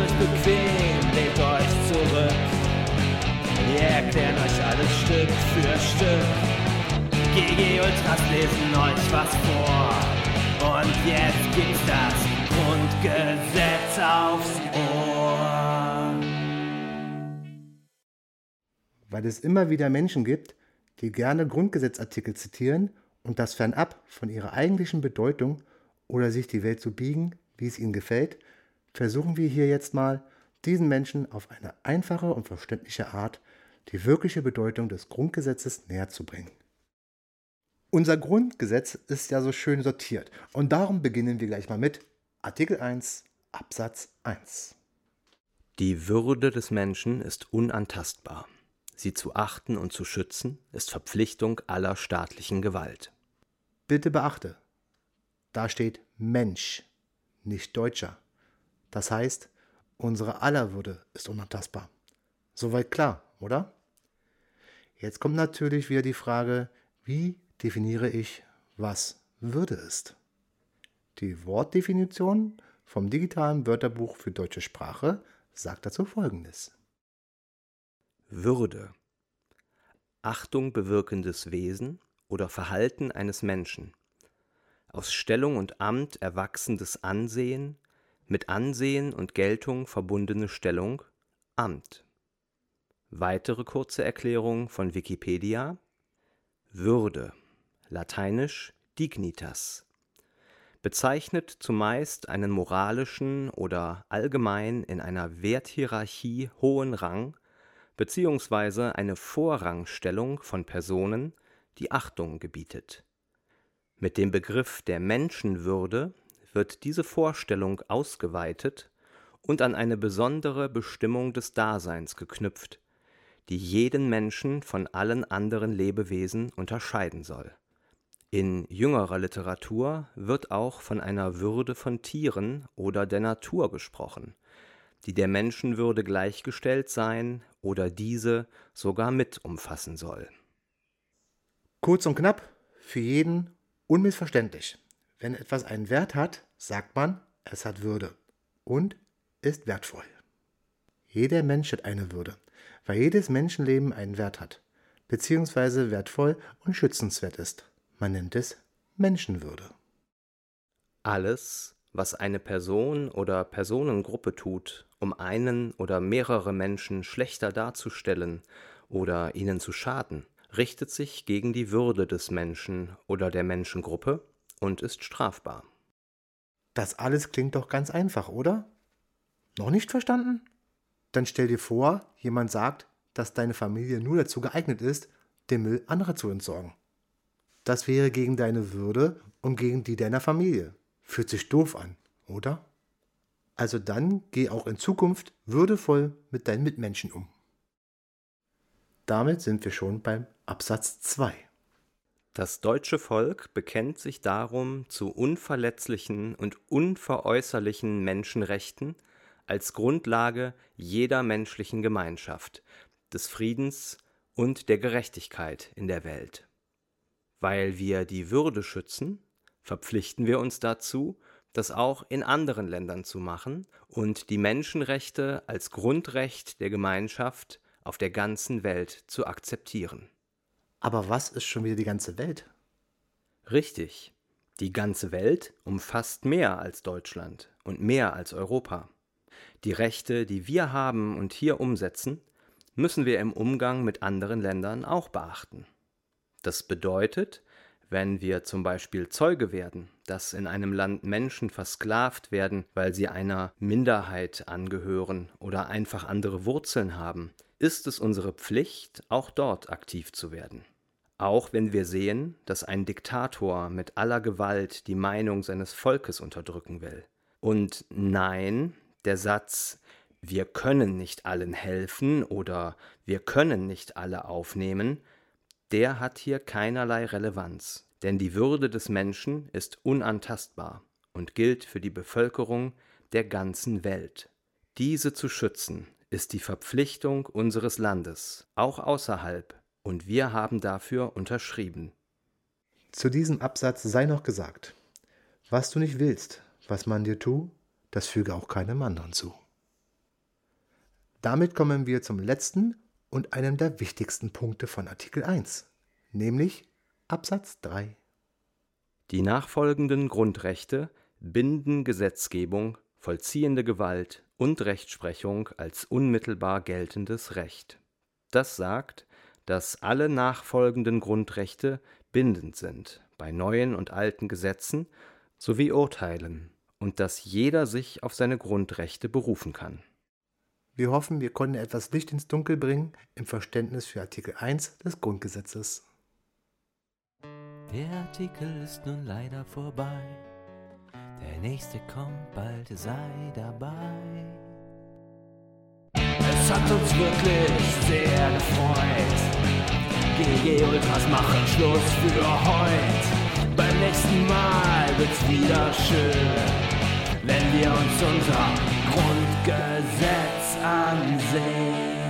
euch bequem, lehnt euch zurück. Wir erklären euch alles Stück für Stück. GG Ultras lesen euch was vor. Und jetzt gibt's das Grundgesetz aufs Ohr. Weil es immer wieder Menschen gibt, die gerne Grundgesetzartikel zitieren und das fernab von ihrer eigentlichen Bedeutung oder sich die Welt so biegen, wie es ihnen gefällt, versuchen wir hier jetzt mal, diesen Menschen auf eine einfache und verständliche Art die wirkliche Bedeutung des Grundgesetzes näher zu bringen. Unser Grundgesetz ist ja so schön sortiert und darum beginnen wir gleich mal mit Artikel 1 Absatz 1. Die Würde des Menschen ist unantastbar. Sie zu achten und zu schützen ist Verpflichtung aller staatlichen Gewalt. Bitte beachte, da steht Mensch, nicht Deutscher. Das heißt, unsere aller Würde ist unantastbar. Soweit klar, oder? Jetzt kommt natürlich wieder die Frage, wie definiere ich, was Würde ist? Die Wortdefinition vom digitalen Wörterbuch für deutsche Sprache sagt dazu Folgendes. Würde. Achtung bewirkendes Wesen oder Verhalten eines Menschen. Aus Stellung und Amt erwachsendes Ansehen, mit Ansehen und Geltung verbundene Stellung, Amt. Weitere kurze Erklärung von Wikipedia. Würde. Lateinisch dignitas. Bezeichnet zumeist einen moralischen oder allgemein in einer Werthierarchie hohen Rang beziehungsweise eine Vorrangstellung von Personen, die Achtung gebietet. Mit dem Begriff der Menschenwürde wird diese Vorstellung ausgeweitet und an eine besondere Bestimmung des Daseins geknüpft, die jeden Menschen von allen anderen Lebewesen unterscheiden soll. In jüngerer Literatur wird auch von einer Würde von Tieren oder der Natur gesprochen, die der Menschenwürde gleichgestellt sein oder diese sogar mit umfassen soll. Kurz und knapp, für jeden unmissverständlich. Wenn etwas einen Wert hat, sagt man, es hat Würde und ist wertvoll. Jeder Mensch hat eine Würde, weil jedes Menschenleben einen Wert hat, beziehungsweise wertvoll und schützenswert ist. Man nennt es Menschenwürde. Alles, was eine Person oder Personengruppe tut, um einen oder mehrere Menschen schlechter darzustellen oder ihnen zu schaden, richtet sich gegen die Würde des Menschen oder der Menschengruppe und ist strafbar. Das alles klingt doch ganz einfach, oder? Noch nicht verstanden? Dann stell dir vor, jemand sagt, dass deine Familie nur dazu geeignet ist, den Müll anderer zu entsorgen. Das wäre gegen deine Würde und gegen die deiner Familie. Fühlt sich doof an, oder? Also dann geh auch in Zukunft würdevoll mit deinen Mitmenschen um. Damit sind wir schon beim Absatz 2. Das deutsche Volk bekennt sich darum zu unverletzlichen und unveräußerlichen Menschenrechten als Grundlage jeder menschlichen Gemeinschaft, des Friedens und der Gerechtigkeit in der Welt. Weil wir die Würde schützen, verpflichten wir uns dazu, das auch in anderen Ländern zu machen und die Menschenrechte als Grundrecht der Gemeinschaft auf der ganzen Welt zu akzeptieren. Aber was ist schon wieder die ganze Welt? Richtig, die ganze Welt umfasst mehr als Deutschland und mehr als Europa. Die Rechte, die wir haben und hier umsetzen, müssen wir im Umgang mit anderen Ländern auch beachten. Das bedeutet, wenn wir zum Beispiel Zeuge werden, dass in einem Land Menschen versklavt werden, weil sie einer Minderheit angehören oder einfach andere Wurzeln haben, ist es unsere Pflicht, auch dort aktiv zu werden. Auch wenn wir sehen, dass ein Diktator mit aller Gewalt die Meinung seines Volkes unterdrücken will. Und nein, der Satz wir können nicht allen helfen oder wir können nicht alle aufnehmen der hat hier keinerlei Relevanz, denn die Würde des Menschen ist unantastbar und gilt für die Bevölkerung der ganzen Welt. Diese zu schützen ist die Verpflichtung unseres Landes, auch außerhalb, und wir haben dafür unterschrieben. Zu diesem Absatz sei noch gesagt, was du nicht willst, was man dir tu, das füge auch keinem anderen zu. Damit kommen wir zum letzten und einem der wichtigsten Punkte von Artikel 1, nämlich Absatz 3. Die nachfolgenden Grundrechte binden Gesetzgebung, vollziehende Gewalt und Rechtsprechung als unmittelbar geltendes Recht. Das sagt, dass alle nachfolgenden Grundrechte bindend sind bei neuen und alten Gesetzen sowie Urteilen und dass jeder sich auf seine Grundrechte berufen kann. Wir hoffen, wir konnten etwas Licht ins Dunkel bringen im Verständnis für Artikel 1 des Grundgesetzes. Der Artikel ist nun leider vorbei. Der nächste kommt bald, sei dabei. Es hat uns wirklich sehr gefreut. GG Ultras machen Schluss für heute. Beim nächsten Mal wird's wieder schön, wenn wir uns unser Grundgesetz ansehen.